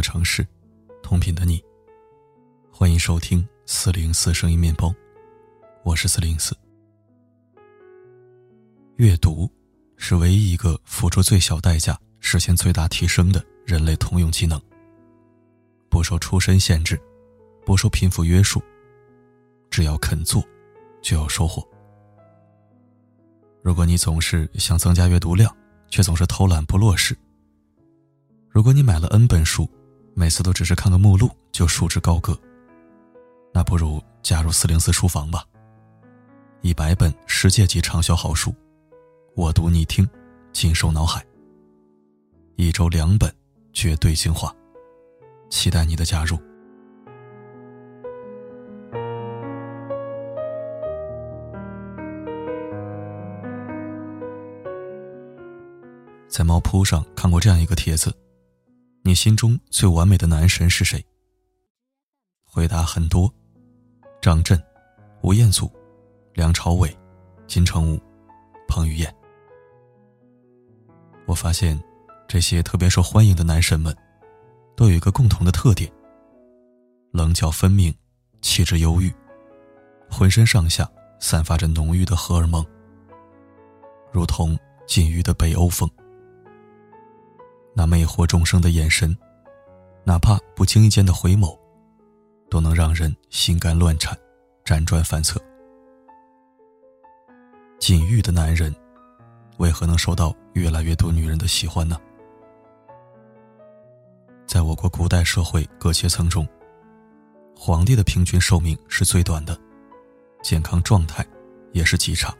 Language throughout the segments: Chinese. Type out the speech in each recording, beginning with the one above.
的城市，同频的你。欢迎收听四零四声音面包，我是四零四。阅读是唯一一个付出最小代价实现最大提升的人类通用技能，不受出身限制，不受贫富约束，只要肯做，就有收获。如果你总是想增加阅读量，却总是偷懒不落实；如果你买了 N 本书，每次都只是看个目录就束之高阁，那不如加入四零四书房吧。一百本世界级畅销好书。我读你听，尽收脑海。一周两本，绝对精华，期待你的加入。在猫扑上看过这样一个帖子：你心中最完美的男神是谁？回答很多：张震、吴彦祖、梁朝伟、金城武、彭于晏。我发现，这些特别受欢迎的男神们，都有一个共同的特点：棱角分明，气质忧郁，浑身上下散发着浓郁的荷尔蒙，如同禁欲的北欧风。那魅惑众生的眼神，哪怕不经意间的回眸，都能让人心肝乱颤，辗转反侧。禁欲的男人。为何能受到越来越多女人的喜欢呢？在我国古代社会各阶层中，皇帝的平均寿命是最短的，健康状态也是极差。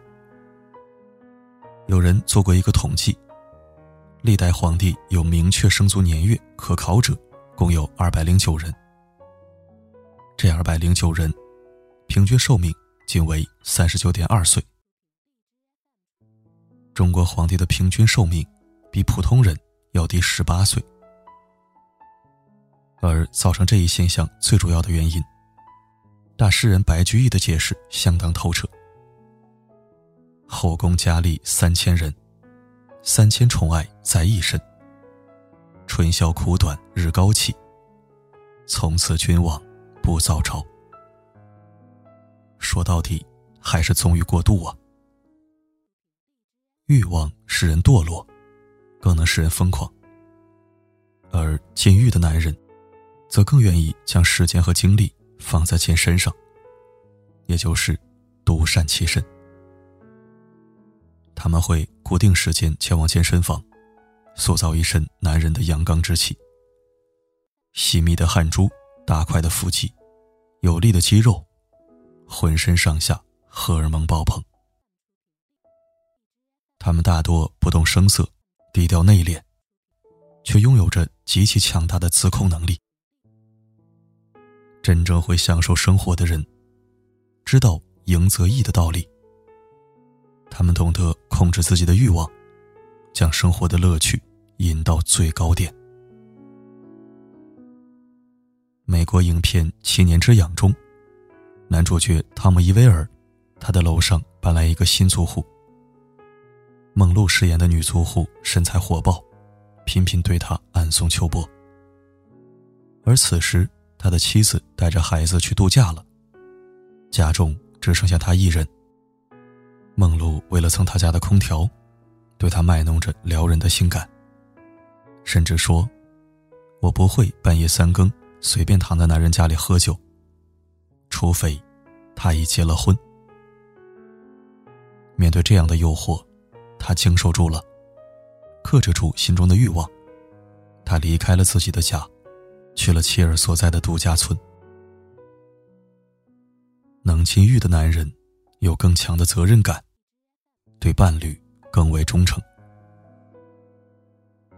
有人做过一个统计，历代皇帝有明确生卒年月可考者，共有二百零九人。这二百零九人，平均寿命仅为三十九点二岁。中国皇帝的平均寿命比普通人要低十八岁，而造成这一现象最主要的原因，大诗人白居易的解释相当透彻：后宫佳丽三千人，三千宠爱在一身。春宵苦短日高起，从此君王不早朝。说到底，还是纵欲过度啊。欲望使人堕落，更能使人疯狂。而禁欲的男人，则更愿意将时间和精力放在健身上，也就是独善其身。他们会固定时间前往健身房，塑造一身男人的阳刚之气。细密的汗珠，大块的腹肌，有力的肌肉，浑身上下荷尔蒙爆棚。他们大多不动声色，低调内敛，却拥有着极其强大的自控能力。真正会享受生活的人，知道赢则易的道理。他们懂得控制自己的欲望，将生活的乐趣引到最高点。美国影片《七年之痒》中，男主角汤姆·伊威尔，他的楼上搬来一个新租户。梦露饰演的女租户身材火爆，频频对他暗送秋波。而此时，他的妻子带着孩子去度假了，家中只剩下他一人。梦露为了蹭他家的空调，对他卖弄着撩人的性感，甚至说：“我不会半夜三更随便躺在男人家里喝酒，除非他已结了婚。”面对这样的诱惑。他经受住了，克制住心中的欲望，他离开了自己的家，去了妻儿所在的度假村。能禁欲的男人，有更强的责任感，对伴侣更为忠诚。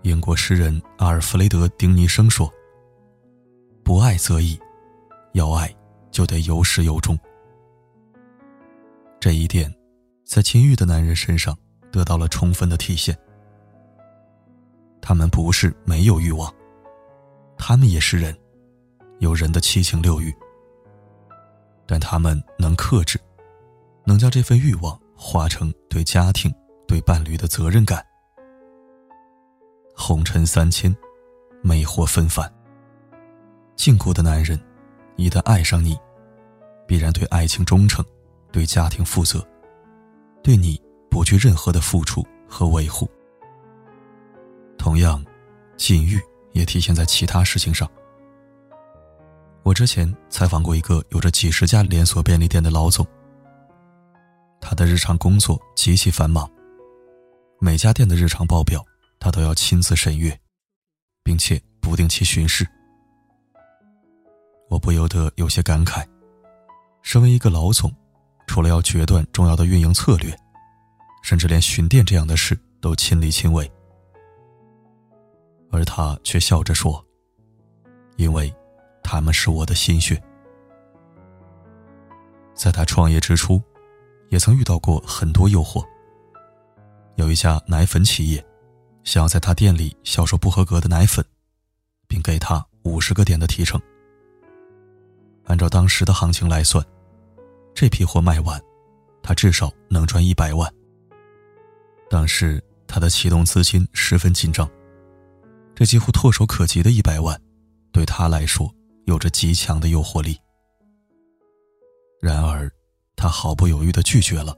英国诗人阿尔弗雷德·丁尼生说：“不爱则已，要爱就得有始有终。”这一点，在禁欲的男人身上。得到了充分的体现。他们不是没有欲望，他们也是人，有人的七情六欲。但他们能克制，能将这份欲望化成对家庭、对伴侣的责任感。红尘三千，魅惑纷繁，禁锢的男人，一旦爱上你，必然对爱情忠诚，对家庭负责，对你不惧任何的付出和维护。同样，禁欲也体现在其他事情上。我之前采访过一个有着几十家连锁便利店的老总，他的日常工作极其繁忙，每家店的日常报表他都要亲自审阅，并且不定期巡视。我不由得有些感慨，身为一个老总，除了要决断重要的运营策略，甚至连巡店这样的事都亲力亲为，而他却笑着说：“因为。”他们是我的心血。在他创业之初，也曾遇到过很多诱惑。有一家奶粉企业，想要在他店里销售不合格的奶粉，并给他五十个点的提成。按照当时的行情来算，这批货卖完，他至少能赚一百万。当时他的启动资金十分紧张，这几乎唾手可及的一百万，对他来说。有着极强的诱惑力，然而，他毫不犹豫的拒绝了。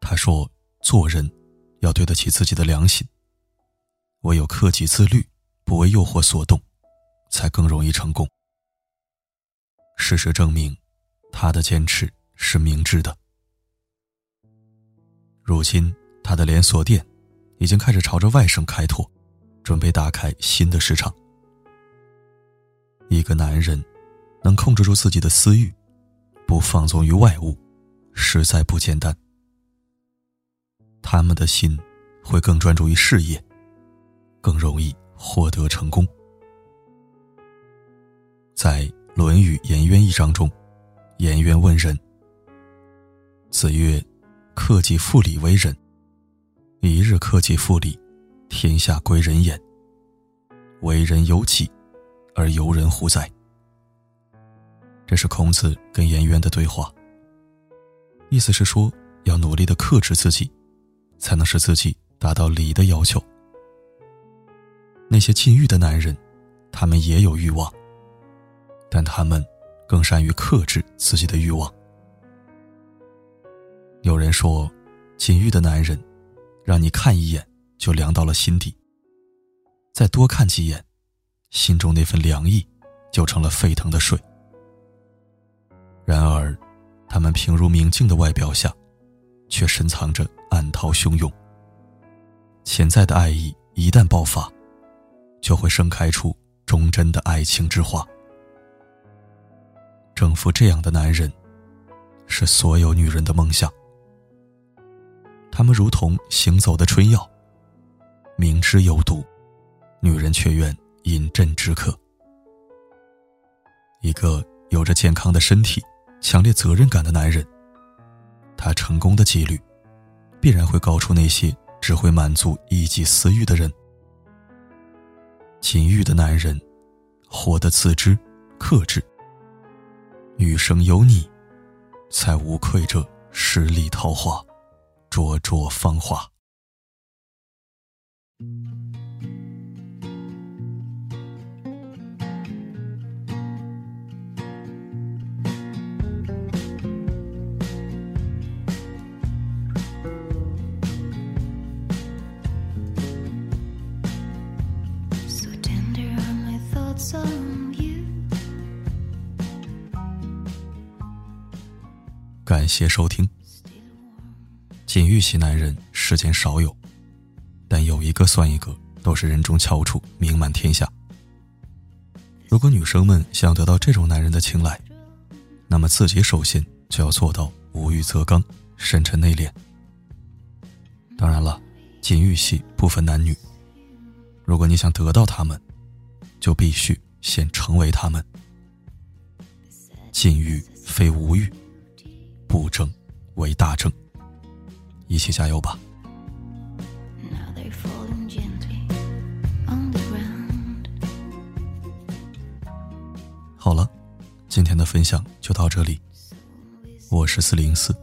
他说：“做人要对得起自己的良心，唯有克己自律，不为诱惑所动，才更容易成功。”事实证明，他的坚持是明智的。如今，他的连锁店已经开始朝着外省开拓，准备打开新的市场。一个男人能控制住自己的私欲，不放纵于外物，实在不简单。他们的心会更专注于事业，更容易获得成功。在《论语颜渊》一章中，颜渊问仁：“子曰：‘克己复礼为仁。一日克己复礼，天下归仁焉。为人由己。’”而由人乎哉？这是孔子跟颜渊的对话。意思是说，要努力的克制自己，才能使自己达到礼的要求。那些禁欲的男人，他们也有欲望，但他们更善于克制自己的欲望。有人说，禁欲的男人，让你看一眼就凉到了心底，再多看几眼。心中那份凉意，就成了沸腾的水。然而，他们平如明镜的外表下，却深藏着暗涛汹涌。潜在的爱意一旦爆发，就会盛开出忠贞的爱情之花。征服这样的男人，是所有女人的梦想。他们如同行走的春药，明知有毒，女人却愿。饮鸩止渴。一个有着健康的身体、强烈责任感的男人，他成功的几率，必然会高出那些只会满足一己私欲的人。禁欲的男人，活得自知、克制。余生有你，才无愧这十里桃花，灼灼芳华。感谢收听。禁欲系男人世间少有，但有一个算一个，都是人中翘楚，名满天下。如果女生们想得到这种男人的青睐，那么自己首先就要做到无欲则刚、深沉内敛。当然了，禁欲系不分男女。如果你想得到他们，就必须先成为他们。禁欲非无欲。不争为大争，一起加油吧！好了，今天的分享就到这里。我是四零四，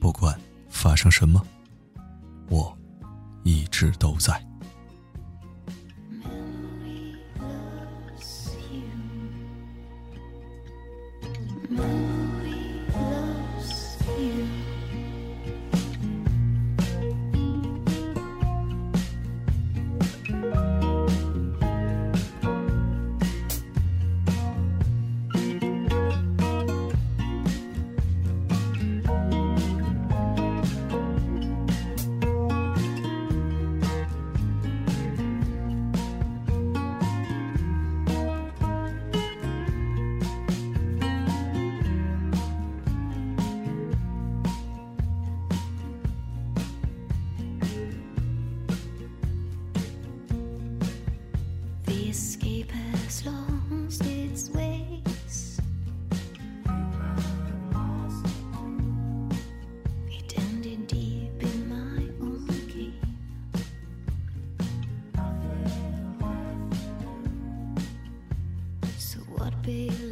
不管发生什么，我一直都在。be